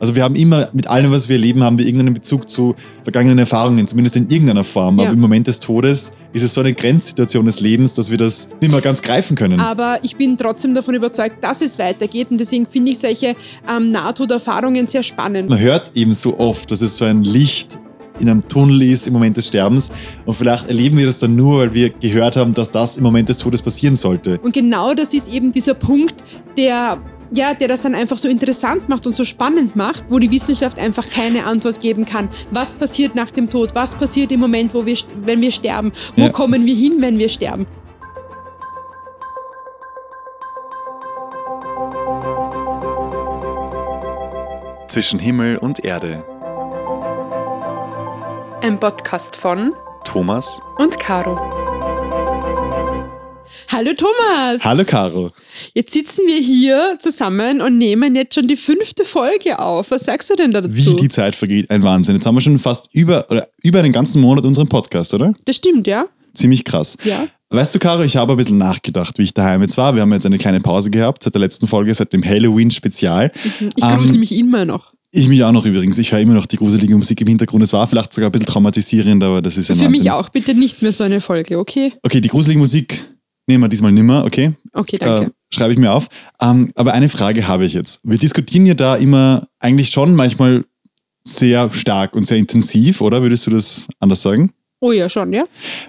Also wir haben immer, mit allem, was wir erleben, haben wir irgendeinen Bezug zu vergangenen Erfahrungen, zumindest in irgendeiner Form. Ja. Aber im Moment des Todes ist es so eine Grenzsituation des Lebens, dass wir das nicht mehr ganz greifen können. Aber ich bin trotzdem davon überzeugt, dass es weitergeht und deswegen finde ich solche ähm, Nahtoderfahrungen sehr spannend. Man hört eben so oft, dass es so ein Licht in einem Tunnel ist im Moment des Sterbens. Und vielleicht erleben wir das dann nur, weil wir gehört haben, dass das im Moment des Todes passieren sollte. Und genau das ist eben dieser Punkt, der ja, der das dann einfach so interessant macht und so spannend macht, wo die Wissenschaft einfach keine Antwort geben kann. Was passiert nach dem Tod? Was passiert im Moment, wo wir, st- wenn wir sterben? Wo Ja. kommen wir hin, wenn wir sterben? Zwischen Himmel und Erde. Ein Podcast von Thomas. und Caro. Hallo Thomas! Hallo Caro. Jetzt sitzen wir hier zusammen und nehmen jetzt schon die fünfte Folge auf. Was sagst du denn dazu? Wie die Zeit vergeht, ein Wahnsinn. Jetzt haben wir schon fast über, oder über einen ganzen Monat unseren Podcast, oder? das stimmt, ja? Ziemlich krass. Ja. Weißt du, Caro, ich habe ein bisschen nachgedacht, wie ich daheim jetzt war. Wir haben jetzt eine kleine Pause gehabt seit der letzten Folge, seit dem Halloween-Spezial. Ich Ähm, grusel mich immer noch. Ich mich auch noch übrigens. Ich höre immer noch die gruselige Musik im Hintergrund. Es war vielleicht sogar ein bisschen traumatisierend, aber das ist ja Für Wahnsinn. mich auch. Bitte nicht mehr so eine Folge, okay? Okay, die gruselige Musik nehmen wir diesmal nimmer, okay? Okay, danke. Äh, schreibe ich mir auf. Ähm, aber eine Frage habe ich jetzt. Wir diskutieren ja da immer eigentlich schon manchmal sehr stark und sehr intensiv, oder? Würdest du das anders sagen? oh ja, schon, ja?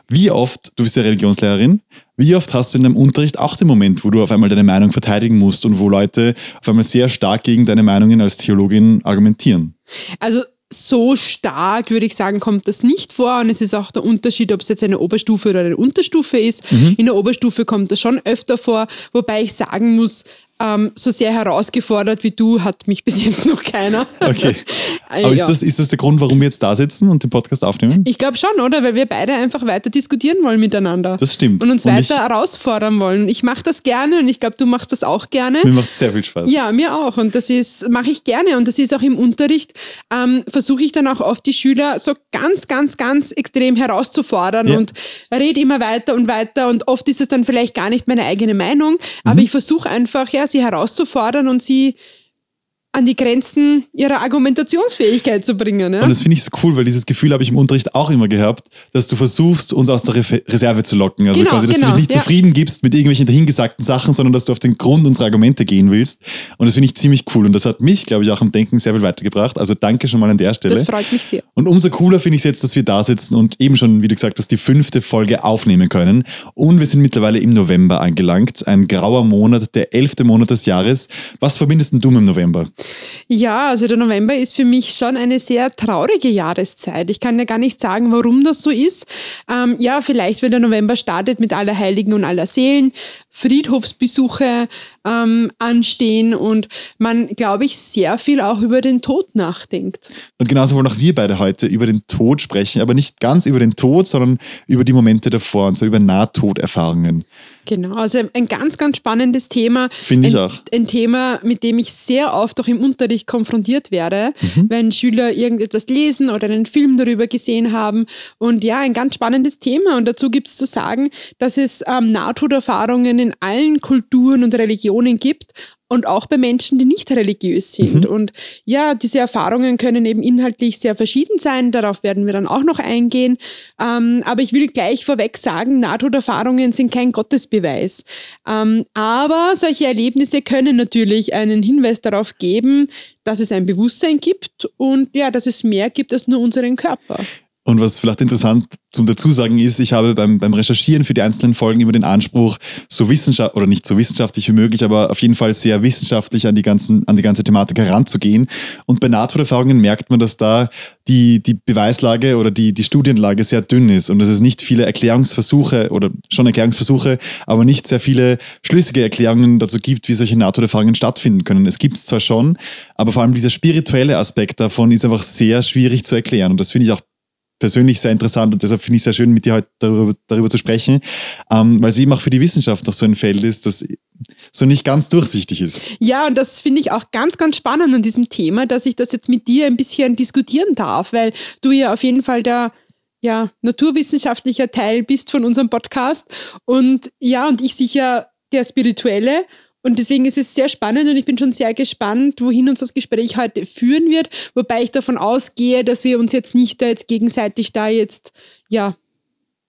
Wie oft, du bist ja Religionslehrerin, wie oft hast du in deinem Unterricht auch den Moment, wo du auf einmal deine Meinung verteidigen musst und wo Leute auf einmal sehr stark gegen deine Meinungen als Theologin argumentieren? Also so stark, würde ich sagen, kommt das nicht vor. Und es ist auch der Unterschied, ob es jetzt eine Oberstufe oder eine Unterstufe ist. Mhm. In der Oberstufe kommt das schon öfter vor, wobei ich sagen muss, ähm, so sehr herausgefordert wie du hat mich bis jetzt noch keiner. Okay. Aber ja. ist, das, ist das der Grund, warum wir jetzt da sitzen und den Podcast aufnehmen? Ich glaube schon, oder? Weil wir beide einfach weiter diskutieren wollen miteinander. Das stimmt. Und uns Und weiter ich- herausfordern wollen. Ich mache das gerne und ich glaube, du machst das auch gerne. Mir macht sehr viel Spaß. Ja, mir auch. Und das ist, mache ich gerne. Und das ist auch im Unterricht, ähm, versuche ich dann auch oft die Schüler so ganz, ganz, ganz extrem herauszufordern Ja. und rede immer weiter und weiter. Und oft ist es dann vielleicht gar nicht meine eigene Meinung, aber Mhm. ich versuche einfach, ja, sie herauszufordern und sie an die Grenzen ihrer Argumentationsfähigkeit zu bringen. Ja? Und das finde ich so cool, weil dieses Gefühl habe ich im Unterricht auch immer gehabt, dass du versuchst, uns aus der Re Reserve zu locken. Also Genau, quasi, dass du genau, dich nicht ja. zufrieden gibst mit irgendwelchen dahingesagten Sachen, sondern dass du auf den Grund unserer Argumente gehen willst. Und das finde ich ziemlich cool. Und das hat mich, glaube ich, auch am Denken sehr viel weitergebracht. Also danke schon mal an der Stelle. das freut mich sehr. Und umso cooler finde ich es jetzt, dass wir da sitzen und eben schon, wie du gesagt hast, die fünfte Folge aufnehmen können. Und wir sind mittlerweile im November angelangt. Ein grauer Monat, der elfte Monat des Jahres. Was verbindest denn du mit dem November? Ja, also der November ist für mich schon eine sehr traurige Jahreszeit. Ich kann ja gar nicht sagen, warum das so ist. Ähm, ja, vielleicht, wenn der November startet mit aller Heiligen und aller Seelen, Friedhofsbesuche ähm, anstehen und man, glaube ich, sehr viel auch über den Tod nachdenkt. Und genauso wollen auch wir beide heute über den Tod sprechen, aber nicht ganz über den Tod, sondern über die Momente davor und so über Nahtoderfahrungen. Genau, also ein ganz, ganz spannendes Thema. Finde ich ein, auch. Ein Thema, mit dem ich sehr oft auch im Unterricht konfrontiert werde, Mhm. wenn Schüler irgendetwas lesen oder einen Film darüber gesehen haben. Und ja, ein ganz spannendes Thema. Und dazu gibt es zu sagen, dass es ähm, Nahtoderfahrungen in allen Kulturen und Religionen gibt. Und auch bei Menschen, die nicht religiös sind. Mhm. Und ja, diese Erfahrungen können eben inhaltlich sehr verschieden sein. Darauf werden wir dann auch noch eingehen. Ähm, aber ich will gleich vorweg sagen, Nahtoderfahrungen sind kein Gottesbeweis. Ähm, aber solche Erlebnisse können natürlich einen Hinweis darauf geben, dass es ein Bewusstsein gibt und ja, dass es mehr gibt als nur unseren Körper. Und was vielleicht interessant zum Dazusagen ist, ich habe beim, beim Recherchieren für die einzelnen Folgen immer den Anspruch, so wissenschaftlich, oder nicht so wissenschaftlich wie möglich, aber auf jeden Fall sehr wissenschaftlich an die, ganzen, an die ganze Thematik heranzugehen. Und bei Nahtoderfahrungen merkt man, dass da die, die Beweislage oder die, die Studienlage sehr dünn ist und dass es nicht viele Erklärungsversuche oder schon Erklärungsversuche, aber nicht sehr viele schlüssige Erklärungen dazu gibt, wie solche Nahtoderfahrungen stattfinden können. Es gibt es zwar schon, aber vor allem dieser spirituelle Aspekt davon ist einfach sehr schwierig zu erklären. Und das finde ich auch persönlich sehr interessant und deshalb finde ich es sehr schön, mit dir heute darüber, darüber zu sprechen, ähm, weil es eben auch für die Wissenschaft noch so ein Feld ist, das so nicht ganz durchsichtig ist. Ja, und das finde ich auch ganz, ganz spannend an diesem Thema, dass ich das jetzt mit dir ein bisschen diskutieren darf, weil du ja auf jeden Fall der ja, naturwissenschaftlicher Teil bist von unserem Podcast und ja, und ich sicher der spirituelle und deswegen ist es sehr spannend und ich bin schon sehr gespannt, wohin uns das Gespräch heute führen wird, wobei ich davon ausgehe, dass wir uns jetzt nicht da jetzt gegenseitig da jetzt, ja,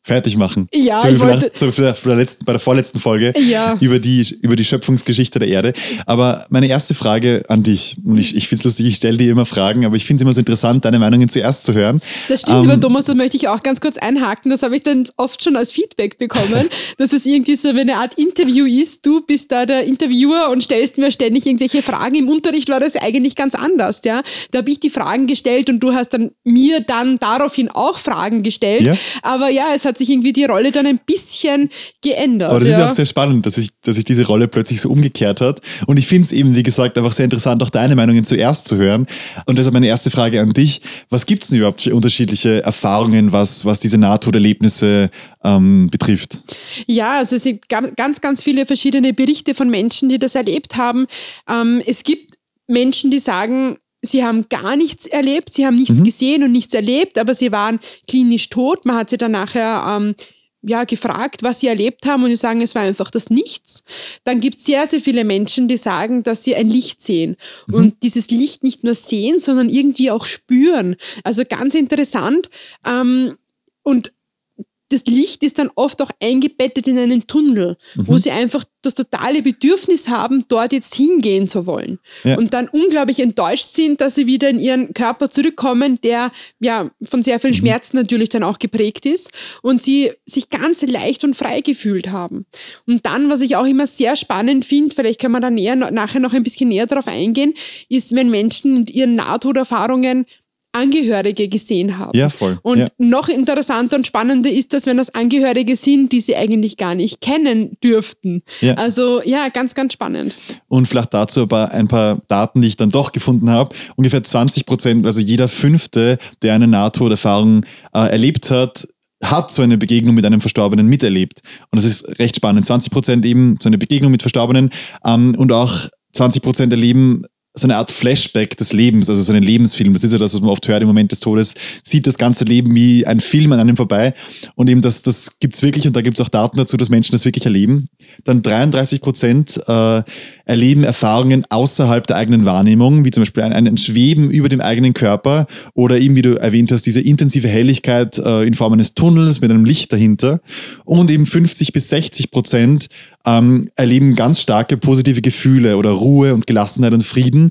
fertig machen. Ja, so ich wollte- bei, der letzten, bei der vorletzten Folge Ja. über, die, über die Schöpfungsgeschichte der Erde. Aber meine erste Frage an dich, und ich, ich finde es lustig, ich stelle dir immer Fragen, aber ich finde es immer so interessant, deine Meinungen zuerst zu hören. Das stimmt, Ähm, lieber Thomas, da möchte ich auch ganz kurz einhaken. Das habe ich dann oft schon als Feedback bekommen, dass es irgendwie so wie eine Art Interview ist. Du bist da der Interviewer und stellst mir ständig irgendwelche Fragen. Im Unterricht war das eigentlich ganz anders, ja. Da habe ich die Fragen gestellt und du hast dann mir dann daraufhin auch Fragen gestellt. Ja. Aber ja, es hat sich irgendwie die Rolle dann ein bisschen geändert. Aber das ist ja. auch sehr spannend, dass sich, dass sich diese Rolle plötzlich so umgekehrt hat. Und ich finde es eben, wie gesagt, einfach sehr interessant, auch deine Meinungen zuerst zu hören. Und deshalb meine erste Frage an dich. Was gibt es denn überhaupt für unterschiedliche Erfahrungen, was, was diese Nahtoderlebnisse ähm, betrifft? Ja, also es gibt ga- ganz, ganz viele verschiedene Berichte von Menschen, die das erlebt haben. Ähm, es gibt Menschen, die sagen, sie haben gar nichts erlebt, sie haben nichts gesehen und nichts erlebt, aber sie waren klinisch tot. Man hat sie dann nachher ähm, ja, gefragt, was sie erlebt haben und die sagen, es war einfach das Nichts. Dann gibt es sehr, sehr viele Menschen, die sagen, dass sie ein Licht sehen und dieses Licht nicht nur sehen, sondern irgendwie auch spüren. Also ganz interessant. Ähm, und das Licht ist dann oft auch eingebettet in einen Tunnel, wo sie einfach das totale Bedürfnis haben, dort jetzt hingehen zu wollen. Ja. Und dann unglaublich enttäuscht sind, dass sie wieder in ihren Körper zurückkommen, der ja von sehr vielen Schmerzen natürlich dann auch geprägt ist und sie sich ganz leicht und frei gefühlt haben. Und dann, was ich auch immer sehr spannend finde, vielleicht können wir da näher, nachher noch ein bisschen näher darauf eingehen, ist, wenn Menschen in ihren Nahtoderfahrungen Angehörige gesehen haben. Ja, voll. Und Ja. noch interessanter und spannender ist das, wenn das Angehörige sind, die sie eigentlich gar nicht kennen dürften. Ja. Also ja, ganz, ganz spannend. Und vielleicht dazu aber ein paar Daten, die ich dann doch gefunden habe. Ungefähr 20 Prozent, also jeder Fünfte, der eine Nahtoderfahrung äh, erlebt hat, hat so eine Begegnung mit einem Verstorbenen miterlebt. Und das ist recht spannend. 20 Prozent eben so eine Begegnung mit Verstorbenen ähm, und auch 20 Prozent erleben so eine Art Flashback des Lebens, also so einen Lebensfilm. Das ist ja das, was man oft hört im Moment des Todes, sieht das ganze Leben wie ein Film an einem vorbei. Und eben das, das gibt's wirklich, und da gibt's auch Daten dazu, dass Menschen das wirklich erleben. Dann 33 Prozent äh, erleben Erfahrungen außerhalb der eigenen Wahrnehmung, wie zum Beispiel ein, ein Schweben über dem eigenen Körper oder eben, wie du erwähnt hast, diese intensive Helligkeit äh, in Form eines Tunnels mit einem Licht dahinter. Und eben 50 bis 60 Prozent ähm, erleben ganz starke positive Gefühle oder Ruhe und Gelassenheit und Frieden,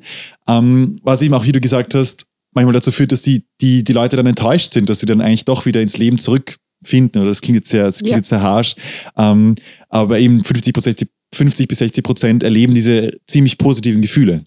ähm, was eben auch, wie du gesagt hast, manchmal dazu führt, dass die, die, die Leute dann enttäuscht sind, dass sie dann eigentlich doch wieder ins Leben zurückfinden. Oder das klingt jetzt sehr, das klingt Ja. jetzt sehr harsch. Ähm, aber eben 50 bis 60 50 bis 60 Prozent erleben diese ziemlich positiven Gefühle.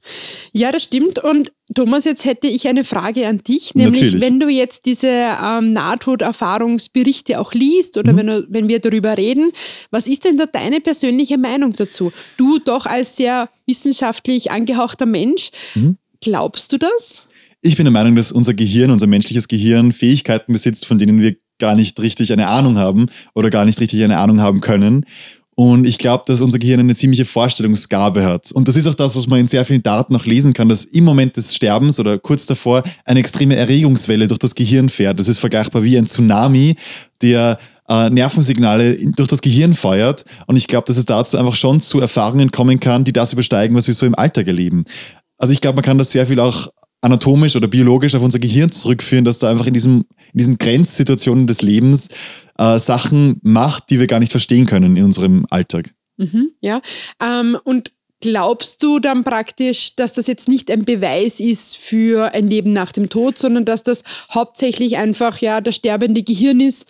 Ja, das stimmt. Und Thomas, jetzt hätte ich eine Frage an dich, nämlich Natürlich. wenn du jetzt diese ähm, Nahtoderfahrungsberichte auch liest Mhm. oder wenn, du, wenn wir darüber reden, was ist denn da deine persönliche Meinung dazu? Du doch als sehr wissenschaftlich angehauchter Mensch, Mhm. glaubst du das? Ich bin der Meinung, dass unser Gehirn, unser menschliches Gehirn Fähigkeiten besitzt, von denen wir gar nicht richtig eine Ahnung haben oder gar nicht richtig eine Ahnung haben können. Und ich glaube, dass unser Gehirn eine ziemliche Vorstellungsgabe hat. Und das ist auch das, was man in sehr vielen Daten auch lesen kann, dass im Moment des Sterbens oder kurz davor eine extreme Erregungswelle durch das Gehirn fährt. Das ist vergleichbar wie ein Tsunami, der äh, Nervensignale durch das Gehirn feuert. Und ich glaube, dass es dazu einfach schon zu Erfahrungen kommen kann, die das übersteigen, was wir so im Alltag erleben. Also ich glaube, man kann das sehr viel auch anatomisch oder biologisch auf unser Gehirn zurückführen, dass da einfach in, diesem, in diesen Grenzsituationen des Lebens äh, Sachen macht, die wir gar nicht verstehen können in unserem Alltag. Mhm, ja. Ähm, und glaubst du dann praktisch, dass das jetzt nicht ein Beweis ist für ein Leben nach dem Tod, sondern dass das hauptsächlich einfach ja das sterbende Gehirn ist,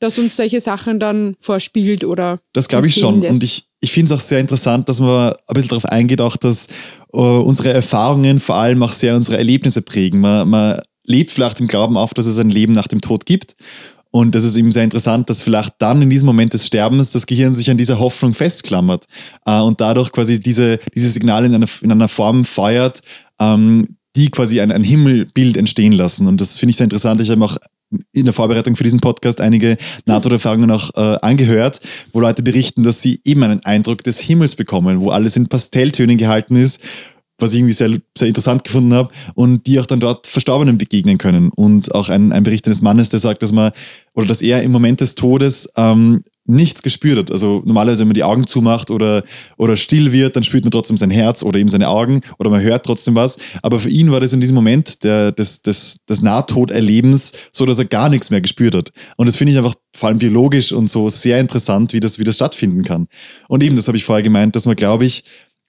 das uns solche Sachen dann vorspielt oder Das glaube ich schon. lässt? Und ich, ich finde es auch sehr interessant, dass man ein bisschen darauf eingeht, auch dass äh, unsere Erfahrungen vor allem auch sehr unsere Erlebnisse prägen. Man, man lebt vielleicht im Glauben auf, dass es ein Leben nach dem Tod gibt. Und das ist eben sehr interessant, dass vielleicht dann in diesem Moment des Sterbens das Gehirn sich an dieser Hoffnung festklammert äh, und dadurch quasi diese, diese Signale in einer, in einer Form feuert, ähm, die quasi ein, ein Himmelbild entstehen lassen. Und das finde ich sehr interessant. Ich habe auch in der Vorbereitung für diesen Podcast einige NATO-Erfahrungen auch äh, angehört, wo Leute berichten, dass sie eben einen Eindruck des Himmels bekommen, wo alles in Pastelltönen gehalten ist, was ich irgendwie sehr, sehr interessant gefunden habe und die auch dann dort Verstorbenen begegnen können. Und auch ein, ein Bericht eines Mannes, der sagt, dass man oder dass er im Moment des Todes ähm, nichts gespürt hat. Also normalerweise, wenn man die Augen zumacht oder, oder still wird, dann spürt man trotzdem sein Herz oder eben seine Augen oder man hört trotzdem was. Aber für ihn war das in diesem Moment der, des, des, des Nahtoderlebens so, dass er gar nichts mehr gespürt hat. Und das finde ich einfach vor allem biologisch und so sehr interessant, wie das, wie das stattfinden kann. Und eben, das habe ich vorher gemeint, dass man, glaube ich,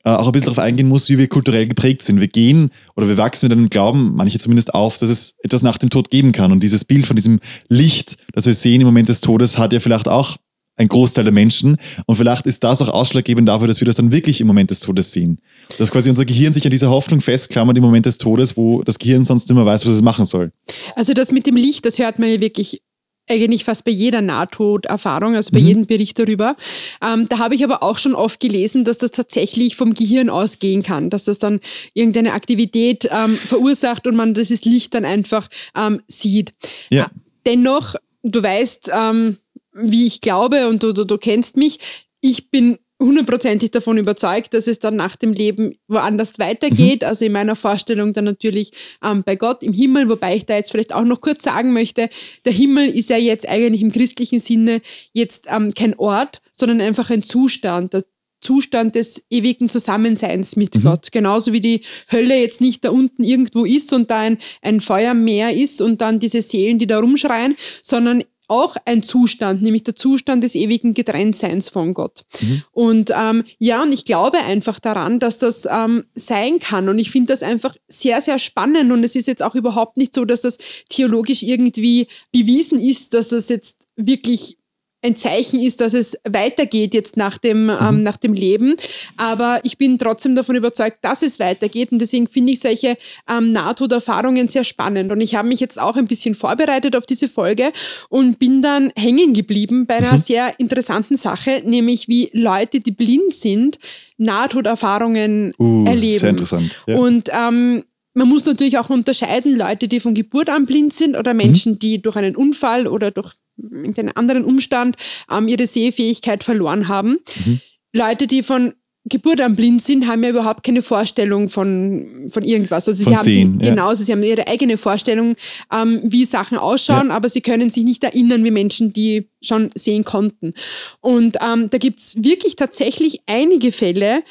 auch ein bisschen darauf eingehen muss, wie wir kulturell geprägt sind. Wir gehen oder wir wachsen mit einem Glauben, manche zumindest auf, dass es etwas nach dem Tod geben kann. Und dieses Bild von diesem Licht, das wir sehen im Moment des Todes, hat ja vielleicht auch ein Großteil der Menschen. Und vielleicht ist das auch ausschlaggebend dafür, dass wir das dann wirklich im Moment des Todes sehen. Dass quasi unser Gehirn sich an dieser Hoffnung festklammert im Moment des Todes, wo das Gehirn sonst immer weiß, was es machen soll. Also das mit dem Licht, das hört man ja wirklich eigentlich fast bei jeder Nahtoderfahrung, also bei mhm. jedem Bericht darüber. Ähm, da habe ich aber auch schon oft gelesen, dass das tatsächlich vom Gehirn ausgehen kann, dass das dann irgendeine Aktivität ähm, verursacht und man dieses Licht dann einfach ähm, sieht. Ja. Äh, dennoch, du weißt, ähm, wie ich glaube und du, du, du kennst mich, ich bin hundertprozentig davon überzeugt, dass es dann nach dem Leben woanders weitergeht. Mhm. Also in meiner Vorstellung dann natürlich ähm, bei Gott im Himmel, wobei ich da jetzt vielleicht auch noch kurz sagen möchte, der Himmel ist ja jetzt eigentlich im christlichen Sinne jetzt ähm, kein Ort, sondern einfach ein Zustand. Der Zustand des ewigen Zusammenseins mit mhm. Gott. Genauso wie die Hölle jetzt nicht da unten irgendwo ist und da ein, ein Feuermeer ist und dann diese Seelen, die da rumschreien, sondern auch ein Zustand, nämlich der Zustand des ewigen Getrenntseins von Gott. Mhm. Und ähm, ja, und ich glaube einfach daran, dass das ähm, sein kann. Und ich finde das einfach sehr, sehr spannend. Und es ist jetzt auch überhaupt nicht so, dass das theologisch irgendwie bewiesen ist, dass das jetzt wirklich ein Zeichen ist, dass es weitergeht jetzt nach dem, mhm. ähm, nach dem Leben. Aber ich bin trotzdem davon überzeugt, dass es weitergeht. Und deswegen finde ich solche ähm, Nahtoderfahrungen sehr spannend. Und ich habe mich jetzt auch ein bisschen vorbereitet auf diese Folge und bin dann hängen geblieben bei einer mhm. sehr interessanten Sache, nämlich wie Leute, die blind sind, Nahtoderfahrungen uh, erleben. Sehr interessant. Ja. Und ähm, man muss natürlich auch unterscheiden, Leute, die von Geburt an blind sind oder Menschen, mhm. die durch einen Unfall oder durch irgendeinen anderen Umstand ähm, ihre Sehfähigkeit verloren haben. Mhm. Leute, die von Geburt an blind sind, haben ja überhaupt keine Vorstellung von, von irgendwas. Also sie von haben sehen, sie, ja. genau, sie haben ihre eigene Vorstellung, ähm, wie Sachen ausschauen, ja. aber sie können sich nicht erinnern wie Menschen, die schon sehen konnten. Und ähm, da gibt's wirklich tatsächlich einige Fälle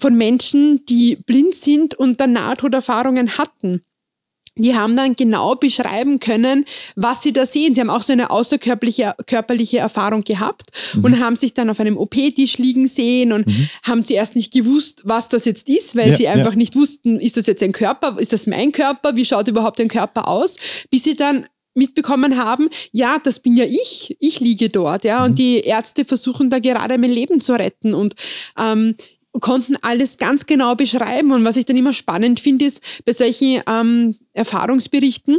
von Menschen, die blind sind und dann Nahtoderfahrungen hatten die haben dann genau beschreiben können, was sie da sehen. Sie haben auch so eine außerkörperliche körperliche Erfahrung gehabt mhm. und haben sich dann auf einem OP-Tisch liegen sehen und mhm. haben zuerst nicht gewusst, was das jetzt ist, weil ja, sie einfach ja. nicht wussten, ist das jetzt ein Körper, ist das mein Körper, wie schaut überhaupt ein Körper aus, bis sie dann mitbekommen haben, ja, das bin ja ich, ich liege dort, ja, mhm. und die Ärzte versuchen da gerade mein Leben zu retten und ähm, konnten alles ganz genau beschreiben. Und was ich dann immer spannend finde, ist bei solchen ähm, Erfahrungsberichten,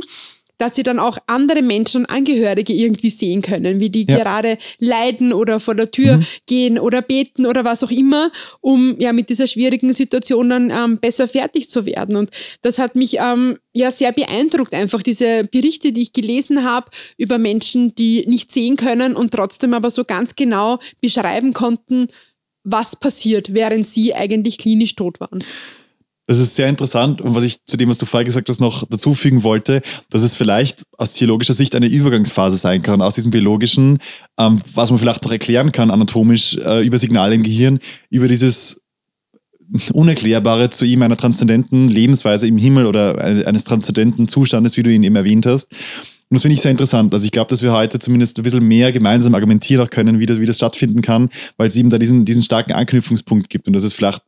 dass sie dann auch andere Menschen und Angehörige irgendwie sehen können, wie die ja. gerade leiden oder vor der Tür mhm. gehen oder beten oder was auch immer, um ja mit dieser schwierigen Situation dann ähm, besser fertig zu werden. Und das hat mich ähm, ja sehr beeindruckt, einfach diese Berichte, die ich gelesen habe über Menschen, die nicht sehen können und trotzdem aber so ganz genau beschreiben konnten, was passiert, während sie eigentlich klinisch tot waren. Das ist sehr interessant und was ich zu dem, was du vorher gesagt hast, noch dazufügen wollte, dass es vielleicht aus theologischer Sicht eine Übergangsphase sein kann, aus diesem biologischen, ähm, was man vielleicht auch erklären kann, anatomisch, äh, über Signale im Gehirn, über dieses Unerklärbare zu ihm einer transzendenten Lebensweise im Himmel oder eines transzendenten Zustandes, wie du ihn eben erwähnt hast. Und das finde ich sehr interessant. Also ich glaube, dass wir heute zumindest ein bisschen mehr gemeinsam argumentieren auch können, wie das, wie das stattfinden kann, weil es eben da diesen, diesen starken Anknüpfungspunkt gibt und dass es vielleicht,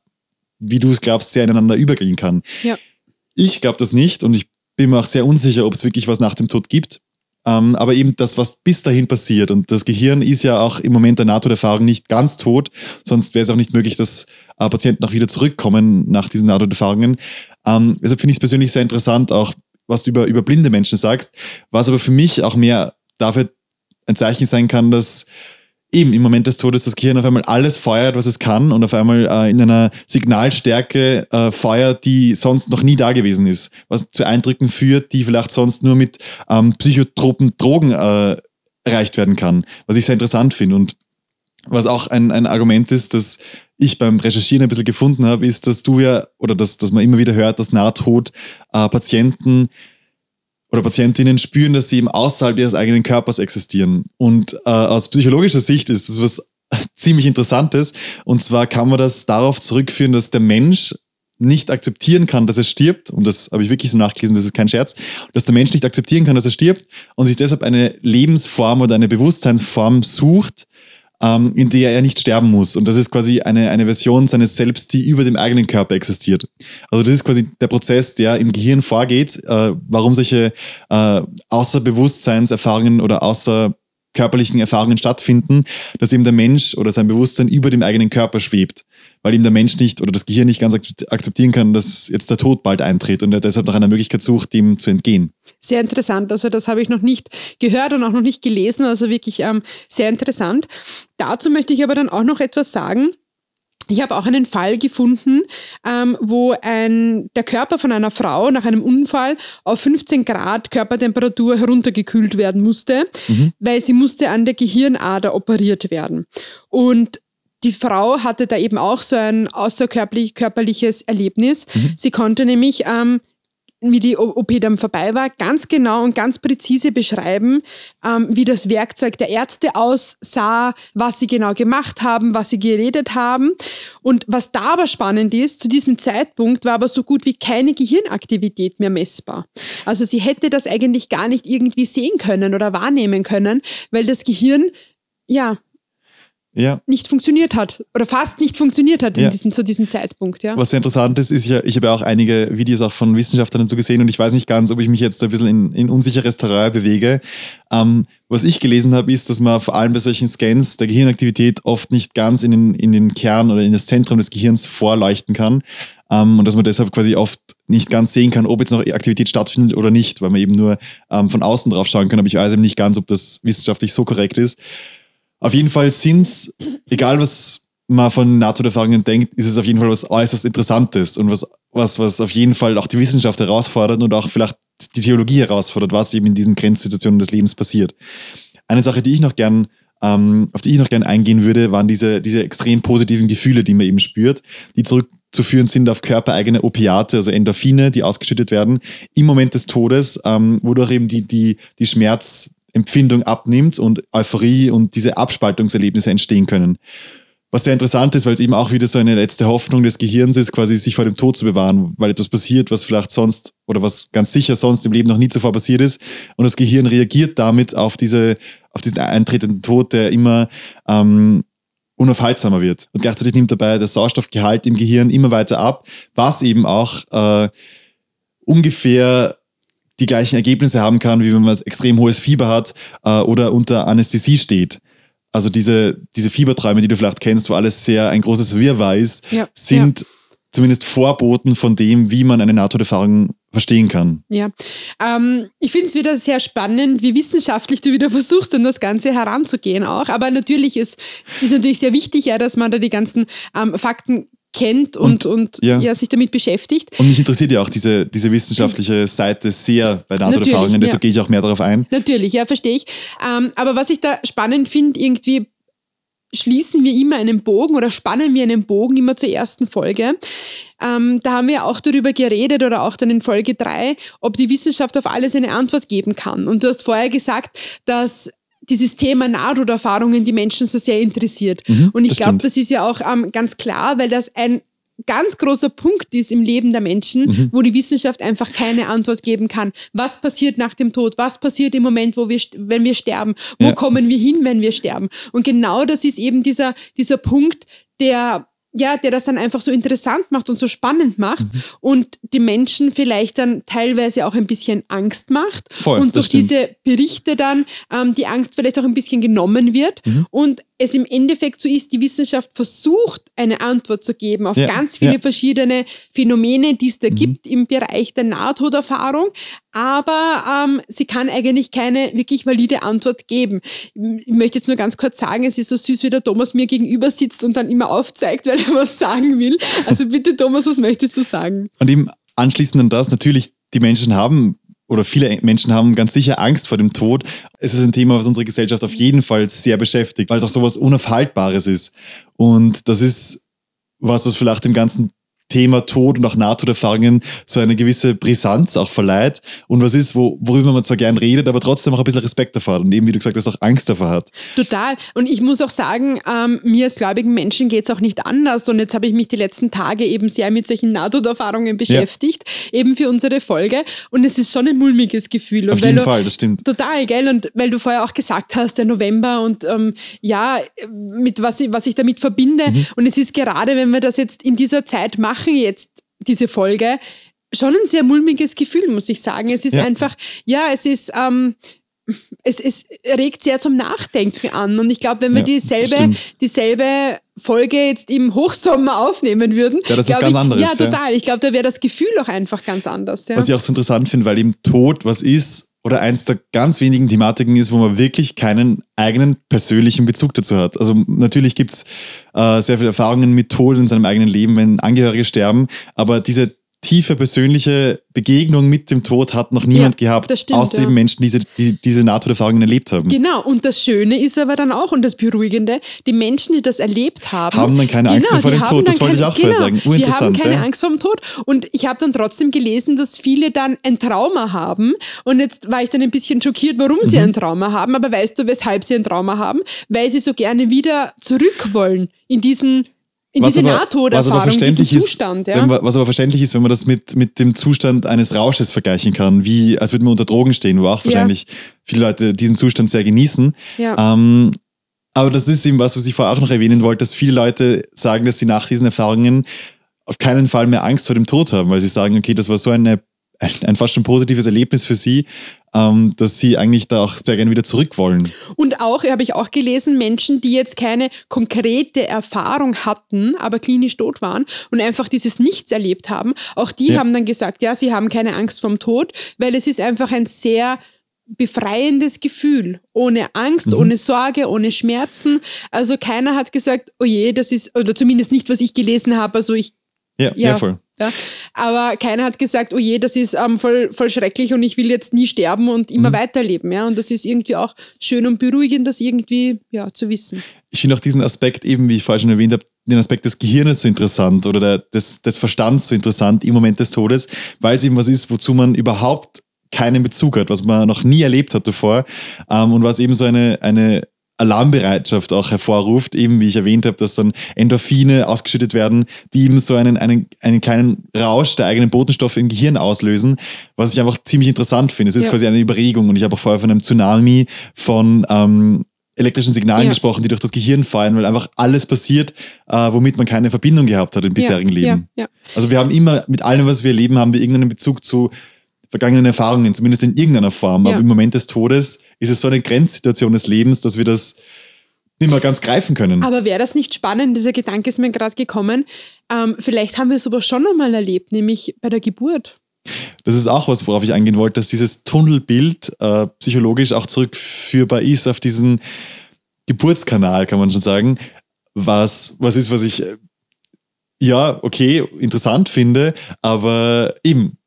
wie du es glaubst, sehr ineinander übergehen kann. Ja. Ich glaube das nicht und ich bin mir auch sehr unsicher, ob es wirklich was nach dem Tod gibt. Ähm, aber eben das, was bis dahin passiert. Und das Gehirn ist ja auch im Moment der NATO-Erfahrung nicht ganz tot, sonst wäre es auch nicht möglich, dass äh, Patienten auch wieder zurückkommen nach diesen NATO-Erfahrungen. Ähm, deshalb finde ich es persönlich sehr interessant, auch was du über, über blinde Menschen sagst, was aber für mich auch mehr dafür ein Zeichen sein kann, dass eben im Moment des Todes das Gehirn auf einmal alles feuert, was es kann und auf einmal äh, in einer Signalstärke äh, feuert, die sonst noch nie da gewesen ist, was zu Eindrücken führt, die vielleicht sonst nur mit ähm, psychotropen Drogen äh, erreicht werden kann, was ich sehr interessant finde. Und was auch ein, ein Argument ist, das ich beim Recherchieren ein bisschen gefunden habe, ist, dass du ja, oder dass, dass man immer wieder hört, dass Nahtod äh, Patienten oder Patientinnen spüren, dass sie eben außerhalb ihres eigenen Körpers existieren. Und äh, aus psychologischer Sicht ist das was ziemlich Interessantes. Und zwar kann man das darauf zurückführen, dass der Mensch nicht akzeptieren kann, dass er stirbt, und das habe ich wirklich so nachgelesen, das ist kein Scherz, dass der Mensch nicht akzeptieren kann, dass er stirbt und sich deshalb eine Lebensform oder eine Bewusstseinsform sucht, ähm, in der er nicht sterben muss. Und das ist quasi eine, eine Version seines Selbst, die über dem eigenen Körper existiert. Also das ist quasi der Prozess, der im Gehirn vorgeht, äh, warum solche äh, Außerbewusstseinserfahrungen oder außer körperlichen Erfahrungen stattfinden, dass eben der Mensch oder sein Bewusstsein über dem eigenen Körper schwebt, weil ihm der Mensch nicht oder das Gehirn nicht ganz akzeptieren kann, dass jetzt der Tod bald eintritt und er deshalb nach einer Möglichkeit sucht, dem zu entgehen. Sehr interessant. Also das habe ich noch nicht gehört und auch noch nicht gelesen. Also wirklich ähm, sehr interessant. Dazu möchte ich aber dann auch noch etwas sagen. Ich habe auch einen Fall gefunden, ähm, wo ein, der Körper von einer Frau nach einem Unfall auf 15 Grad Körpertemperatur heruntergekühlt werden musste, mhm. weil sie musste an der Gehirnader operiert werden. Und die Frau hatte da eben auch so ein außerkörperliches Erlebnis. Mhm. Sie konnte nämlich ähm, wie die OP dann vorbei war, ganz genau und ganz präzise beschreiben, ähm, wie das Werkzeug der Ärzte aussah, was sie genau gemacht haben, was sie geredet haben. Und was da aber spannend ist, zu diesem Zeitpunkt war aber so gut wie keine Gehirnaktivität mehr messbar. Also sie hätte das eigentlich gar nicht irgendwie sehen können oder wahrnehmen können, weil das Gehirn ja ja. nicht funktioniert hat oder fast nicht funktioniert hat ja. diesem, zu diesem Zeitpunkt. Ja. Was sehr interessant ist, ist ja, ich habe ja auch einige Videos auch von Wissenschaftlern dazu gesehen und ich weiß nicht ganz, ob ich mich jetzt ein bisschen in, in unsicheres Terrain bewege. Ähm, was ich gelesen habe, ist, dass man vor allem bei solchen Scans der Gehirnaktivität oft nicht ganz in den, in den Kern oder in das Zentrum des Gehirns vorleuchten kann ähm, und dass man deshalb quasi oft nicht ganz sehen kann, ob jetzt noch Aktivität stattfindet oder nicht, weil man eben nur ähm, von außen drauf schauen kann. Aber ich weiß eben nicht ganz, ob das wissenschaftlich so korrekt ist. Auf jeden Fall sind es, egal was man von NATO-Erfahrungen denkt, ist es auf jeden Fall was äußerst Interessantes und was, was, was auf jeden Fall auch die Wissenschaft herausfordert und auch vielleicht die Theologie herausfordert, was eben in diesen Grenzsituationen des Lebens passiert. Eine Sache, die ich noch gern, ähm, auf die ich noch gern eingehen würde, waren diese, diese extrem positiven Gefühle, die man eben spürt, die zurückzuführen sind auf körpereigene Opiate, also Endorphine, die ausgeschüttet werden im Moment des Todes, ähm, wodurch eben die, die, die Schmerz, Empfindung abnimmt und Euphorie und diese Abspaltungserlebnisse entstehen können. Was sehr interessant ist, weil es eben auch wieder so eine letzte Hoffnung des Gehirns ist, quasi sich vor dem Tod zu bewahren, weil etwas passiert, was vielleicht sonst oder was ganz sicher sonst im Leben noch nie zuvor passiert ist. Und das Gehirn reagiert damit auf diese, auf diesen eintretenden Tod, der immer ähm, unaufhaltsamer wird. Und gleichzeitig nimmt dabei der Sauerstoffgehalt im Gehirn immer weiter ab, was eben auch äh, ungefähr die gleichen Ergebnisse haben kann, wie wenn man extrem hohes Fieber hat äh, oder unter Anästhesie steht. Also diese, diese Fieberträume, die du vielleicht kennst, wo alles sehr ein großes Wirrwarr ist, ja, sind ja. zumindest Vorboten von dem, wie man eine Nahtoderfahrung verstehen kann. Ja, ähm, ich finde es wieder sehr spannend, wie wissenschaftlich du wieder versuchst, an das Ganze heranzugehen auch. Aber natürlich ist, ist natürlich sehr wichtig, ja, dass man da die ganzen ähm, Fakten kennt und, und, und ja. ja. sich damit beschäftigt. Und mich interessiert ja auch diese, diese wissenschaftliche Seite sehr bei NATO-Erfahrungen, deshalb ja. gehe ich auch mehr darauf ein. Natürlich, ja, verstehe ich. Ähm, aber was ich da spannend finde, irgendwie schließen wir immer einen Bogen oder spannen wir einen Bogen immer zur ersten Folge. Ähm, da haben wir auch darüber geredet oder auch dann in Folge drei, ob die Wissenschaft auf alles eine Antwort geben kann. Und du hast vorher gesagt, dass dieses Thema Nahtoderfahrungen die Menschen so sehr interessiert. Mhm, und ich glaube, das ist ja auch ähm, ganz klar, weil das ein ganz großer Punkt ist im Leben der Menschen, mhm. wo die Wissenschaft einfach keine Antwort geben kann. Was passiert nach dem Tod? Was passiert im Moment, wo wir, wenn wir sterben? Wo ja. kommen wir hin, wenn wir sterben? Und genau das ist eben dieser, dieser Punkt, der ja, der das dann einfach so interessant macht und so spannend macht mhm. und die Menschen vielleicht dann teilweise auch ein bisschen Angst macht Voll, und durch stimmt. diese Berichte dann ähm, die Angst vielleicht auch ein bisschen genommen wird mhm. und es im Endeffekt so ist, die Wissenschaft versucht, eine Antwort zu geben auf ja, ganz viele ja. verschiedene Phänomene, die es da mhm. gibt im Bereich der Nahtoderfahrung, aber ähm, sie kann eigentlich keine wirklich valide Antwort geben. Ich möchte jetzt nur ganz kurz sagen, es ist so süß, wie der Thomas mir gegenüber sitzt und dann immer aufzeigt, weil er was sagen will. Also bitte, Thomas, was möchtest du sagen? Und eben anschließend an das, natürlich, die Menschen haben oder viele Menschen haben ganz sicher Angst vor dem Tod. Es ist ein Thema, was unsere Gesellschaft auf jeden Fall sehr beschäftigt, weil es auch sowas Unaufhaltbares ist. Und das ist was, was vielleicht dem Ganzen Thema Tod und auch Nahtoderfahrungen so eine gewisse Brisanz auch verleiht und was ist, wo, worüber man zwar gern redet, aber trotzdem auch ein bisschen Respekt davor hat und eben, wie du gesagt hast, auch Angst davor hat. Total. Und ich muss auch sagen, ähm, mir als gläubigen Menschen geht es auch nicht anders. Und jetzt habe ich mich die letzten Tage eben sehr mit solchen Nahtoderfahrungen beschäftigt, ja. eben für unsere Folge. Und es ist schon ein mulmiges Gefühl. Und Auf jeden du, Fall, das stimmt. Total, gell? Und weil du vorher auch gesagt hast, der November und ähm, ja, mit was, was ich damit verbinde. Mhm. Und es ist gerade, wenn wir das jetzt in dieser Zeit machen, jetzt diese Folge, schon ein sehr mulmiges Gefühl, muss ich sagen. Es ist ja. einfach, ja, es ist, ähm, es, es regt sehr zum Nachdenken an. Und ich glaube, wenn wir ja, dieselbe, dieselbe Folge jetzt im Hochsommer aufnehmen würden, ja, das ist ganz ich, anderes. Ja, total. Ja. Ich glaube, da wäre das Gefühl auch einfach ganz anders. Ja. Was ich auch so interessant finde, weil eben Tod was ist oder eins der ganz wenigen Thematiken ist, wo man wirklich keinen eigenen persönlichen Bezug dazu hat. Also natürlich gibt's äh, sehr viele Erfahrungen mit Tod in seinem eigenen Leben, wenn Angehörige sterben, aber diese tiefe persönliche Begegnung mit dem Tod hat noch niemand ja, gehabt, stimmt, außer ja. eben Menschen, die diese, die diese Nahtoderfahrungen erlebt haben. Genau, und das Schöne ist aber dann auch und das Beruhigende, die Menschen, die das erlebt haben, haben dann keine Angst genau, vor dem Tod, das wollte keine, ich auch genau, vorher sagen. Die haben keine ja. Angst vor dem Tod und ich habe dann trotzdem gelesen, dass viele dann ein Trauma haben und jetzt war ich dann ein bisschen schockiert, warum mhm. sie ein Trauma haben, aber weißt du, weshalb sie ein Trauma haben? Weil sie so gerne wieder zurück wollen in diesen in was diese Nahtoderfahrung, diesen Zustand. Ist, ja? man, was aber verständlich ist, wenn man das mit, mit dem Zustand eines Rausches vergleichen kann, wie als würde man unter Drogen stehen, wo auch wahrscheinlich ja. viele Leute diesen Zustand sehr genießen. Ja. Ähm, aber das ist eben was, was ich vorher auch noch erwähnen wollte, dass viele Leute sagen, dass sie nach diesen Erfahrungen auf keinen Fall mehr Angst vor dem Tod haben, weil sie sagen, okay, das war so eine ein, ein fast schon positives Erlebnis für sie, ähm, dass sie eigentlich da auch sehr gerne wieder zurück wollen. Und auch, habe ich auch gelesen, Menschen, die jetzt keine konkrete Erfahrung hatten, aber klinisch tot waren und einfach dieses Nichts erlebt haben, auch die ja. haben dann gesagt, ja, sie haben keine Angst vorm Tod, weil es ist einfach ein sehr befreiendes Gefühl, ohne Angst, mhm. ohne Sorge, ohne Schmerzen. Also keiner hat gesagt, oh je, das ist, oder zumindest nicht, was ich gelesen habe. Also ich ja, ja, ja, voll. Ja. Aber keiner hat gesagt, oh je, das ist ähm, voll, voll schrecklich und ich will jetzt nie sterben und immer mhm. weiterleben. Ja? Und das ist irgendwie auch schön und beruhigend, das irgendwie ja, zu wissen. Ich finde auch diesen Aspekt, eben wie ich vorhin schon erwähnt habe, den Aspekt des Gehirnes so interessant oder der, des, des Verstands so interessant im Moment des Todes, weil es eben was ist, wozu man überhaupt keinen Bezug hat, was man noch nie erlebt hat davor ähm, und was eben so eine, eine Alarmbereitschaft auch hervorruft, eben wie ich erwähnt habe, dass dann Endorphine ausgeschüttet werden, die eben so einen, einen, einen kleinen Rausch der eigenen Botenstoffe im Gehirn auslösen, was ich einfach ziemlich interessant finde. Es ist ja. quasi eine Überregung und ich habe auch vorher von einem Tsunami von ähm, elektrischen Signalen ja. gesprochen, die durch das Gehirn fallen, weil einfach alles passiert, äh, womit man keine Verbindung gehabt hat im bisherigen ja. Leben. Also wir haben immer mit allem, was wir erleben, haben wir irgendeinen Bezug zu vergangenen Erfahrungen, zumindest in irgendeiner Form. Ja. Aber im Moment des Todes ist es so eine Grenzsituation des Lebens, dass wir das nicht mehr ganz greifen können. Aber wäre das nicht spannend? Dieser Gedanke ist mir gerade gekommen. Ähm, vielleicht haben wir es aber schon einmal erlebt, nämlich bei der Geburt. Das ist auch was, worauf ich eingehen wollte, dass dieses Tunnelbild äh, psychologisch auch zurückführbar ist auf diesen Geburtskanal, kann man schon sagen. Was, was ist, was ich äh, ja, okay, interessant finde, aber eben,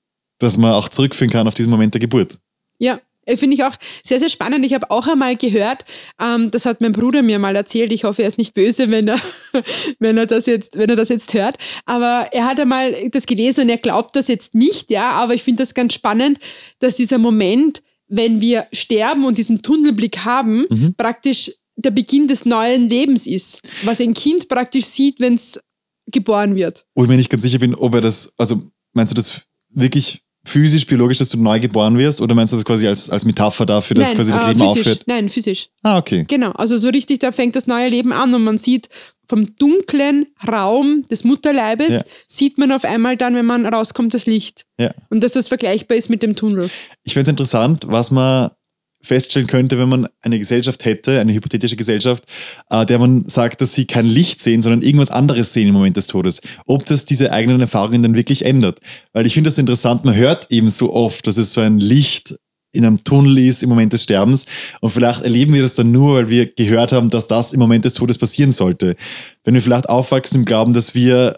dass man auch zurückführen kann auf diesen Moment der Geburt. Ja, äh, Finde ich auch sehr, sehr spannend. Ich habe auch einmal gehört, ähm, das hat mein Bruder mir mal erzählt. Ich hoffe, er ist nicht böse, wenn er, wenn er, das, jetzt, wenn er das jetzt hört. Aber er hat einmal das gelesen und er glaubt das jetzt nicht, ja. Aber ich finde das ganz spannend, dass dieser Moment, wenn wir sterben und diesen Tunnelblick haben, mhm. praktisch der Beginn des neuen Lebens ist. Was ein Kind praktisch sieht, wenn es geboren wird. Wo ich mir nicht ganz sicher bin, ob er das, also meinst du das wirklich physisch, biologisch, dass du neu geboren wirst? Oder meinst du das quasi als, als Metapher dafür, dass Nein, quasi das äh, Leben physisch. aufhört? Nein, physisch. Ah, okay. Genau, also so richtig, da fängt das neue Leben an und man sieht vom dunklen Raum des Mutterleibes, ja. sieht man auf einmal dann, wenn man rauskommt, das Licht. Ja. Und dass das vergleichbar ist mit dem Tunnel. Ich finde es interessant, was man feststellen könnte, wenn man eine Gesellschaft hätte, eine hypothetische Gesellschaft, äh, der man sagt, dass sie kein Licht sehen, sondern irgendwas anderes sehen im Moment des Todes. Ob das diese eigenen Erfahrungen dann wirklich ändert. Weil ich finde das interessant, man hört eben so oft, dass es so ein Licht in einem Tunnel ist im Moment des Sterbens. Und vielleicht erleben wir das dann nur, weil wir gehört haben, dass das im Moment des Todes passieren sollte. Wenn wir vielleicht aufwachsen im Glauben, dass wir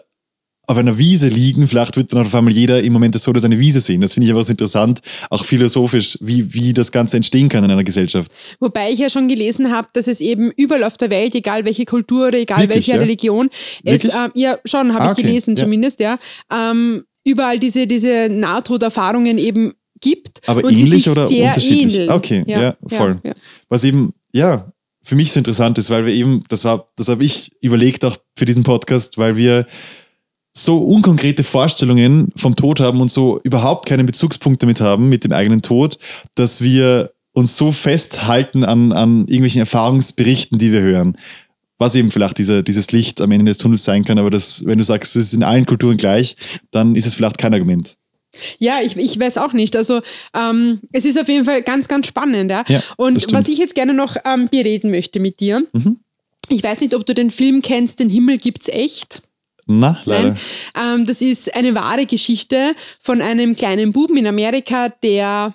auf einer Wiese liegen, vielleicht wird dann auf einmal jeder im Moment des Todes eine Wiese sehen. Das finde ich aber so interessant, auch philosophisch, wie, wie das Ganze entstehen kann in einer Gesellschaft. Wobei ich ja schon gelesen habe, dass es eben überall auf der Welt, egal welche Kultur egal Wirklich, welche ja? Religion, es, ähm, ja schon, habe Ah, ich okay, gelesen ja. zumindest, ja, ähm, überall diese, diese Nahtoderfahrungen eben gibt. Aber ähnlich oder sehr unterschiedlich? ähneln. Okay, ja, voll. Ja, Was eben, ja, für mich so interessant ist, weil wir eben, das war, das habe ich überlegt auch für diesen Podcast, weil wir so unkonkrete Vorstellungen vom Tod haben und so überhaupt keinen Bezugspunkt damit haben, mit dem eigenen Tod, dass wir uns so festhalten an, an irgendwelchen Erfahrungsberichten, die wir hören. Was eben vielleicht diese, dieses Licht am Ende des Tunnels sein kann, aber das, wenn du sagst, es ist in allen Kulturen gleich, dann ist es vielleicht kein Argument. Ja, ich, ich weiß auch nicht. Also ähm, es ist auf jeden Fall ganz, ganz spannend. Ja? Ja, Und was ich jetzt gerne noch ähm, bereden möchte mit dir, Mhm. ich weiß nicht, ob du den Film kennst, Den Himmel gibt's echt. Na, leider. Nein. Ähm, das ist eine wahre Geschichte von einem kleinen Buben in Amerika, der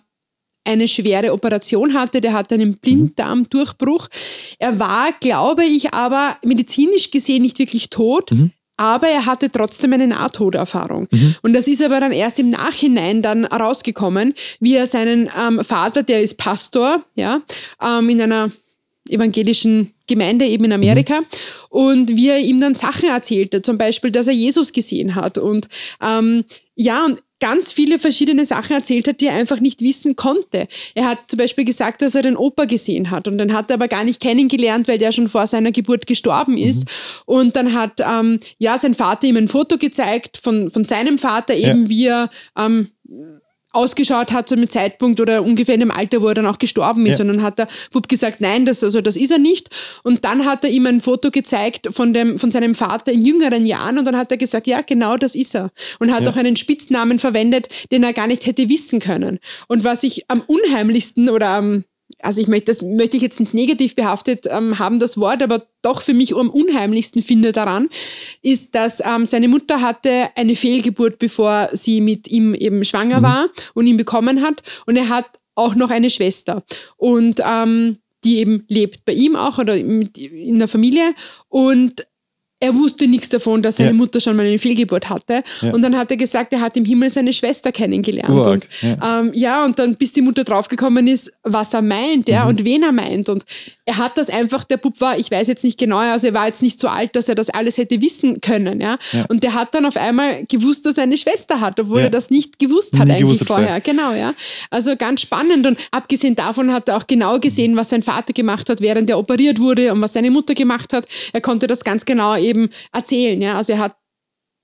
eine schwere Operation hatte, der hatte einen Blinddarmdurchbruch. Er war, glaube ich, aber medizinisch gesehen nicht wirklich tot. Aber er hatte trotzdem eine Nahtoderfahrung. Und das ist aber dann erst im Nachhinein dann rausgekommen, wie er seinen ähm, Vater, der ist Pastor, ja, ähm, in einer evangelischen Gemeinde eben in Amerika. Und wie er ihm dann Sachen erzählte, zum Beispiel, dass er Jesus gesehen hat. Und ähm, ja, und ganz viele verschiedene Sachen erzählt hat, die er einfach nicht wissen konnte. Er hat zum Beispiel gesagt, dass er den Opa gesehen hat. Und den hat er aber gar nicht kennengelernt, weil der schon vor seiner Geburt gestorben ist. Und dann hat ähm, ja sein Vater ihm ein Foto gezeigt von, von seinem Vater, eben wie er ähm, ausgeschaut hat zu einem Zeitpunkt oder ungefähr in dem Alter, wo er dann auch gestorben ist. Ja. Und dann hat der Bub gesagt, nein, das, also, das ist er nicht. Und dann hat er ihm ein Foto gezeigt von, dem, von seinem Vater in jüngeren Jahren und dann hat er gesagt, ja, genau das ist er. Und hat Ja. auch einen Spitznamen verwendet, den er gar nicht hätte wissen können. Und was ich am unheimlichsten oder am also ich möchte, das möchte ich jetzt nicht negativ behaftet ähm, haben, das Wort, aber doch für mich am unheimlichsten finde daran, ist, dass ähm, seine Mutter hatte eine Fehlgeburt, bevor sie mit ihm eben schwanger war und ihn bekommen hat. Und er hat auch noch eine Schwester. Und ähm, die eben lebt bei ihm auch oder in der Familie. Und er wusste nichts davon, dass seine Ja. Mutter schon mal eine Fehlgeburt hatte. Ja. Und dann hat er gesagt, er hat im Himmel seine Schwester kennengelernt. Urarg, Und, ja. ähm, ja, und dann bis die Mutter draufgekommen ist, was er meint, Mhm. ja, und wen er meint. Und er hat das einfach, der Bub war, ich weiß jetzt nicht genau, also er war jetzt nicht so alt, dass er das alles hätte wissen können, ja. Und der hat dann auf einmal gewusst, dass er eine Schwester hat, obwohl er das nicht gewusst hat Nie eigentlich gewusst hat vorher. vorher. Genau, ja. Also ganz spannend. Und abgesehen davon hat er auch genau gesehen, was sein Vater gemacht hat, während er operiert wurde und was seine Mutter gemacht hat. Er konnte das ganz genau eben erzählen, ja. Also er hat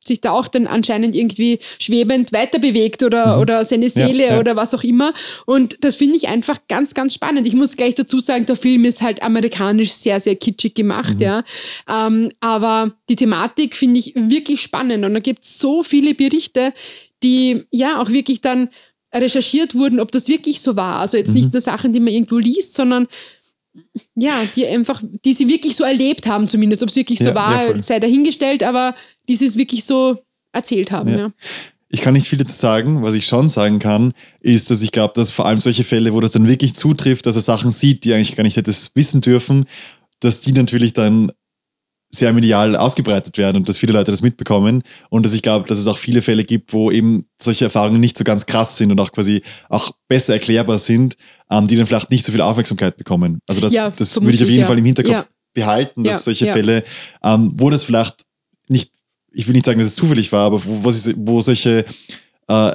sich da auch dann anscheinend irgendwie schwebend weiter bewegt oder, oder seine Seele ja. oder was auch immer. Und das finde ich einfach ganz, ganz spannend. Ich muss gleich dazu sagen, der Film ist halt amerikanisch sehr, sehr kitschig gemacht, ja. Ähm, aber die Thematik finde ich wirklich spannend und da gibt es so viele Berichte, die ja auch wirklich dann recherchiert wurden, ob das wirklich so war. Also jetzt nicht nur Sachen, die man irgendwo liest, sondern ja, die einfach, die sie wirklich so erlebt haben, zumindest. Ob es wirklich so Ja, ja, war, voll. sei dahingestellt, aber die sie es wirklich so erzählt haben, ja. Ja. Ich kann nicht viel dazu sagen. Was ich schon sagen kann, ist, dass ich glaube, dass vor allem solche Fälle, wo das dann wirklich zutrifft, dass er Sachen sieht, die eigentlich gar nicht hätte wissen dürfen, dass die natürlich dann sehr medial ausgebreitet werden und dass viele Leute das mitbekommen und dass ich glaube, dass es auch viele Fälle gibt, wo eben solche Erfahrungen nicht so ganz krass sind und auch quasi auch besser erklärbar sind, ähm, die dann vielleicht nicht so viel Aufmerksamkeit bekommen. Also das, Ja, das würde ich auf jeden ja. Fall im Hinterkopf Ja. behalten, dass solche. Fälle, ähm, wo das vielleicht nicht, ich will nicht sagen, dass es zufällig war, aber wo, wo solche äh,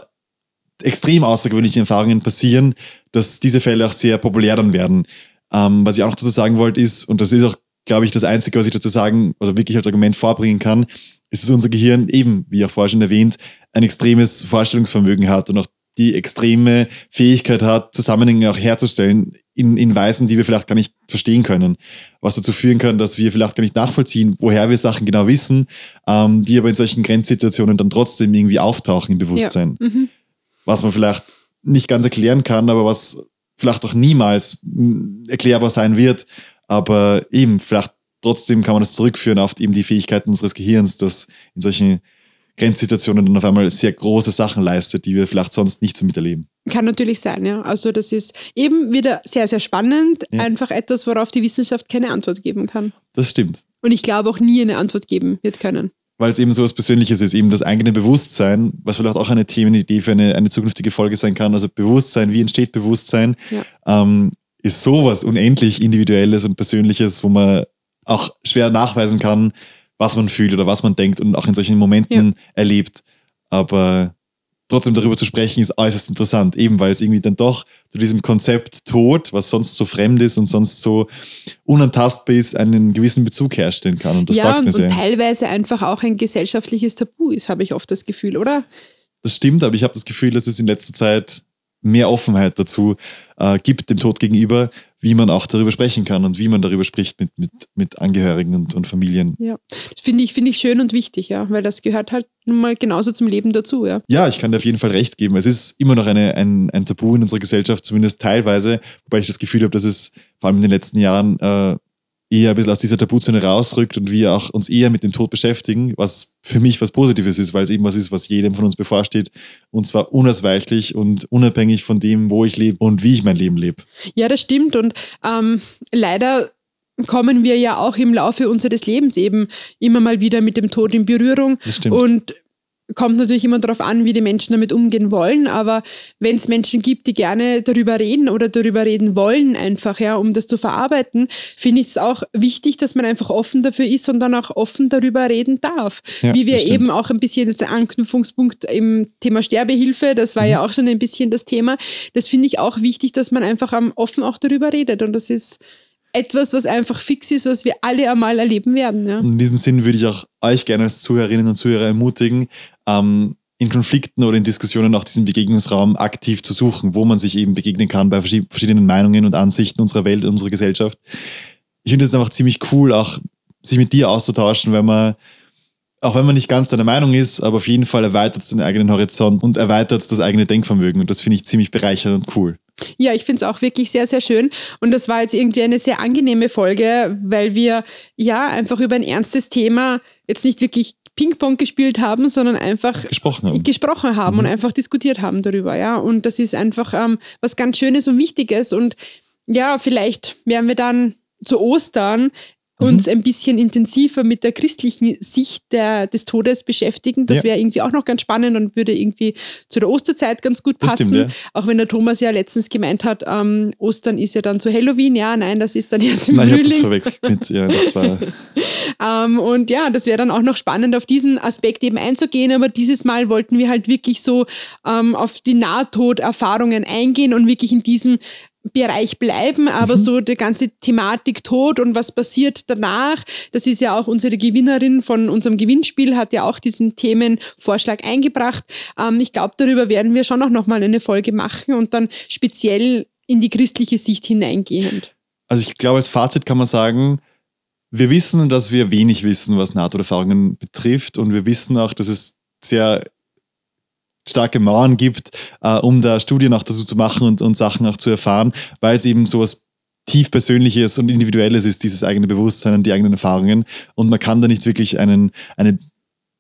extrem außergewöhnlichen Erfahrungen passieren, dass diese Fälle auch sehr populär dann werden. Ähm, was ich auch noch dazu sagen wollte ist, und das ist auch, glaube ich, das Einzige, was ich dazu sagen, also wirklich als Argument vorbringen kann, ist, dass unser Gehirn eben, wie auch vorher schon erwähnt, ein extremes Vorstellungsvermögen hat und auch die extreme Fähigkeit hat, Zusammenhänge auch herzustellen in, in Weisen, die wir vielleicht gar nicht verstehen können. Was dazu führen kann, dass wir vielleicht gar nicht nachvollziehen, woher wir Sachen genau wissen, ähm, die aber in solchen Grenzsituationen dann trotzdem irgendwie auftauchen im Bewusstsein. Mhm. Was man vielleicht nicht ganz erklären kann, aber was vielleicht auch niemals erklärbar sein wird. Aber eben, vielleicht trotzdem kann man das zurückführen auf eben die Fähigkeiten unseres Gehirns, das in solchen Grenzsituationen dann auf einmal sehr große Sachen leistet, die wir vielleicht sonst nicht so miterleben. Kann natürlich sein, ja. Also das ist eben wieder sehr, sehr spannend. Ja. Einfach etwas, worauf die Wissenschaft keine Antwort geben kann. Das stimmt. Und ich glaube auch nie eine Antwort geben wird können. weil es eben so was Persönliches ist, eben das eigene Bewusstsein, was vielleicht auch eine Themenidee für eine, eine zukünftige Folge sein kann. Also Bewusstsein, wie entsteht Bewusstsein, ja. ähm, ist sowas unendlich Individuelles und Persönliches, wo man auch schwer nachweisen kann, was man fühlt oder was man denkt und auch in solchen Momenten ja. erlebt. Aber trotzdem darüber zu sprechen, ist äußerst interessant, eben weil es irgendwie dann doch zu diesem Konzept Tod, was sonst so fremd ist und sonst so unantastbar ist, einen gewissen Bezug herstellen kann. Und das ja, und, und teilweise einfach auch ein gesellschaftliches Tabu ist, habe ich oft das Gefühl, oder? Das stimmt, aber ich habe das Gefühl, dass es in letzter Zeit mehr Offenheit dazu äh, gibt, dem Tod gegenüber, wie man auch darüber sprechen kann und wie man darüber spricht mit, mit, mit Angehörigen und, und Familien. Ja, das finde ich, find ich schön und wichtig, ja, weil das gehört halt nun mal genauso zum Leben dazu, ja. Ja, ich kann dir auf jeden Fall recht geben. Es ist immer noch eine, ein, ein Tabu in unserer Gesellschaft, zumindest teilweise, wobei ich das Gefühl habe, dass es vor allem in den letzten Jahren äh, eher ein bisschen aus dieser Tabuzone rausrückt und wir auch uns eher mit dem Tod beschäftigen, was für mich was Positives ist, weil es eben was ist, was jedem von uns bevorsteht und zwar unausweichlich und unabhängig von dem, wo ich lebe und wie ich mein Leben lebe. Ja, das stimmt und ähm, leider kommen wir ja auch im Laufe unseres Lebens eben immer mal wieder mit dem Tod in Berührung. Das stimmt. Und kommt natürlich immer darauf an, wie die Menschen damit umgehen wollen, aber wenn es Menschen gibt, die gerne darüber reden oder darüber reden wollen, einfach, ja, um das zu verarbeiten, finde ich es auch wichtig, dass man einfach offen dafür ist und dann auch offen darüber reden darf. Ja, wie wir eben auch ein bisschen das Anknüpfungspunkt im Thema Sterbehilfe, das war mhm. ja auch schon ein bisschen das Thema. Das finde ich auch wichtig, dass man einfach offen auch darüber redet und das ist etwas, was einfach fix ist, was wir alle einmal erleben werden. Ja. In diesem Sinn würde ich auch euch gerne als Zuhörerinnen und Zuhörer ermutigen, ähm, in Konflikten oder in Diskussionen auch diesen Begegnungsraum aktiv zu suchen, wo man sich eben begegnen kann bei verschiedenen Meinungen und Ansichten unserer Welt unserer Gesellschaft. Ich finde es einfach ziemlich cool, auch sich mit dir auszutauschen, wenn man auch wenn man nicht ganz deiner Meinung ist, aber auf jeden Fall erweitert es den eigenen Horizont und erweitert das eigene Denkvermögen. Und das finde ich ziemlich bereichernd und cool. Ja, ich finde es auch wirklich sehr, sehr schön. Und das war jetzt irgendwie eine sehr angenehme Folge, weil wir ja einfach über ein ernstes Thema jetzt nicht wirklich Ping-Pong gespielt haben, sondern einfach gesprochen haben, gesprochen haben mhm. und einfach diskutiert haben darüber. Ja, und das ist einfach ähm, was ganz Schönes und Wichtiges. Und ja, vielleicht werden wir dann zu Ostern uns mhm. ein bisschen intensiver mit der christlichen Sicht der, des Todes beschäftigen. Das ja. wäre irgendwie auch noch ganz spannend und würde irgendwie zu der Osterzeit ganz gut passen. Stimmt, ja. Auch wenn der Thomas ja letztens gemeint hat, ähm, Ostern ist ja dann zu Halloween. Ja, nein, das ist dann erst im nein, Frühling. Ich das verwechselt mit, ja, das war. ähm, und ja, das wäre dann auch noch spannend, auf diesen Aspekt eben einzugehen. Aber dieses Mal wollten wir halt wirklich so ähm, auf die Nahtoderfahrungen eingehen und wirklich in diesem Bereich bleiben, aber mhm. so die ganze Thematik Tod und was passiert danach, das ist ja auch unsere Gewinnerin von unserem Gewinnspiel, hat ja auch diesen Themenvorschlag eingebracht. Ähm, ich glaube, darüber werden wir schon auch nochmal eine Folge machen und dann speziell in die christliche Sicht hineingehend. Also ich glaube, als Fazit kann man sagen, wir wissen, dass wir wenig wissen, was NATO-Erfahrungen betrifft und wir wissen auch, dass es sehr starke Mauern gibt, äh, um da Studien auch dazu zu machen und, und Sachen auch zu erfahren, weil es eben sowas tief Persönliches und Individuelles ist, dieses eigene Bewusstsein und die eigenen Erfahrungen. Und man kann da nicht wirklich einen, eine,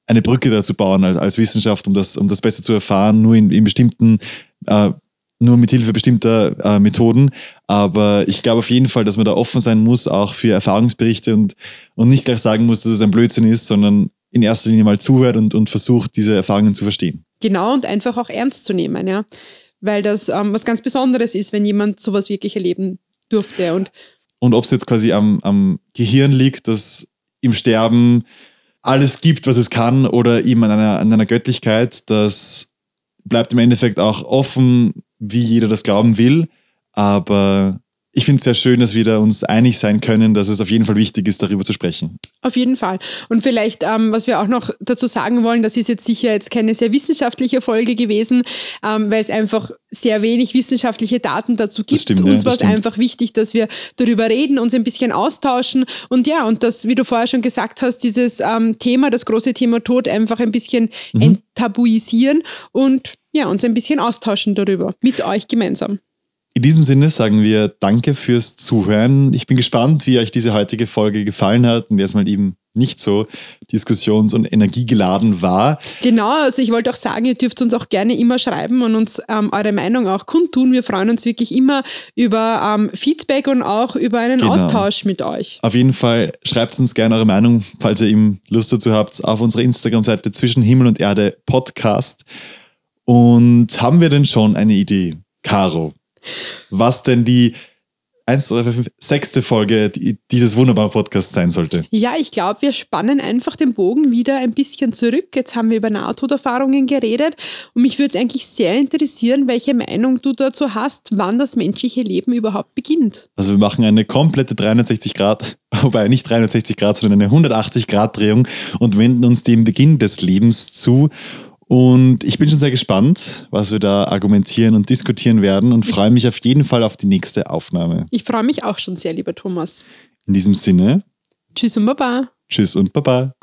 eine Brücke dazu bauen als, als Wissenschaft, um das, um das besser zu erfahren, nur in, in bestimmten, äh, nur mit Hilfe bestimmter äh, Methoden. Aber ich glaube auf jeden Fall, dass man da offen sein muss, auch für Erfahrungsberichte und, und nicht gleich sagen muss, dass es ein Blödsinn ist, sondern in erster Linie mal zuhört und, und versucht, diese Erfahrungen zu verstehen. Genau und einfach auch ernst zu nehmen, ja. Weil das ähm, was ganz Besonderes ist, wenn jemand sowas wirklich erleben durfte. Und, und ob es jetzt quasi am, am Gehirn liegt, das im Sterben alles gibt, was es kann, oder eben an einer, an einer Göttlichkeit, das bleibt im Endeffekt auch offen, wie jeder das glauben will. Aber ich finde es sehr schön, dass wir da uns einig sein können, dass es auf jeden Fall wichtig ist, darüber zu sprechen. Auf jeden Fall. Und vielleicht, ähm, was wir auch noch dazu sagen wollen, das ist jetzt sicher jetzt keine sehr wissenschaftliche Folge gewesen, ähm, weil es einfach sehr wenig wissenschaftliche Daten dazu gibt. Stimmt, uns ja, war es einfach wichtig, dass wir darüber reden, uns ein bisschen austauschen und ja, und das, wie du vorher schon gesagt hast, dieses ähm, Thema, das große Thema Tod einfach ein bisschen mhm. enttabuisieren und ja, uns ein bisschen austauschen darüber, mit euch gemeinsam. In diesem Sinne sagen wir Danke fürs Zuhören. Ich bin gespannt, wie euch diese heutige Folge gefallen hat und erstmal eben nicht so diskussions- und energiegeladen war. Genau, also ich wollte auch sagen, ihr dürft uns auch gerne immer schreiben und uns ähm, eure Meinung auch kundtun. Wir freuen uns wirklich immer über ähm, Feedback und auch über einen genau. Austausch mit euch. Auf jeden Fall schreibt uns gerne eure Meinung, falls ihr eben Lust dazu habt, auf unserer Instagram-Seite zwischen Himmel und Erde Podcast. Und haben wir denn schon eine Idee, Caro? Was denn die 1, 2, 3, 4, 5, sechste Folge dieses wunderbaren Podcasts sein sollte. Ja, ich glaube, wir spannen einfach den Bogen wieder ein bisschen zurück. Jetzt haben wir über Nahtoderfahrungen geredet und mich würde es eigentlich sehr interessieren, welche Meinung du dazu hast, wann das menschliche Leben überhaupt beginnt. Also wir machen eine komplette 360 Grad, wobei nicht 360 Grad, sondern eine 180 Grad Drehung und wenden uns dem Beginn des Lebens zu und ich bin schon sehr gespannt, was wir da argumentieren und diskutieren werden und freue mich auf jeden Fall auf die nächste Aufnahme. Ich freue mich auch schon sehr, lieber Thomas. In diesem Sinne. Tschüss und Baba. Tschüss und Baba.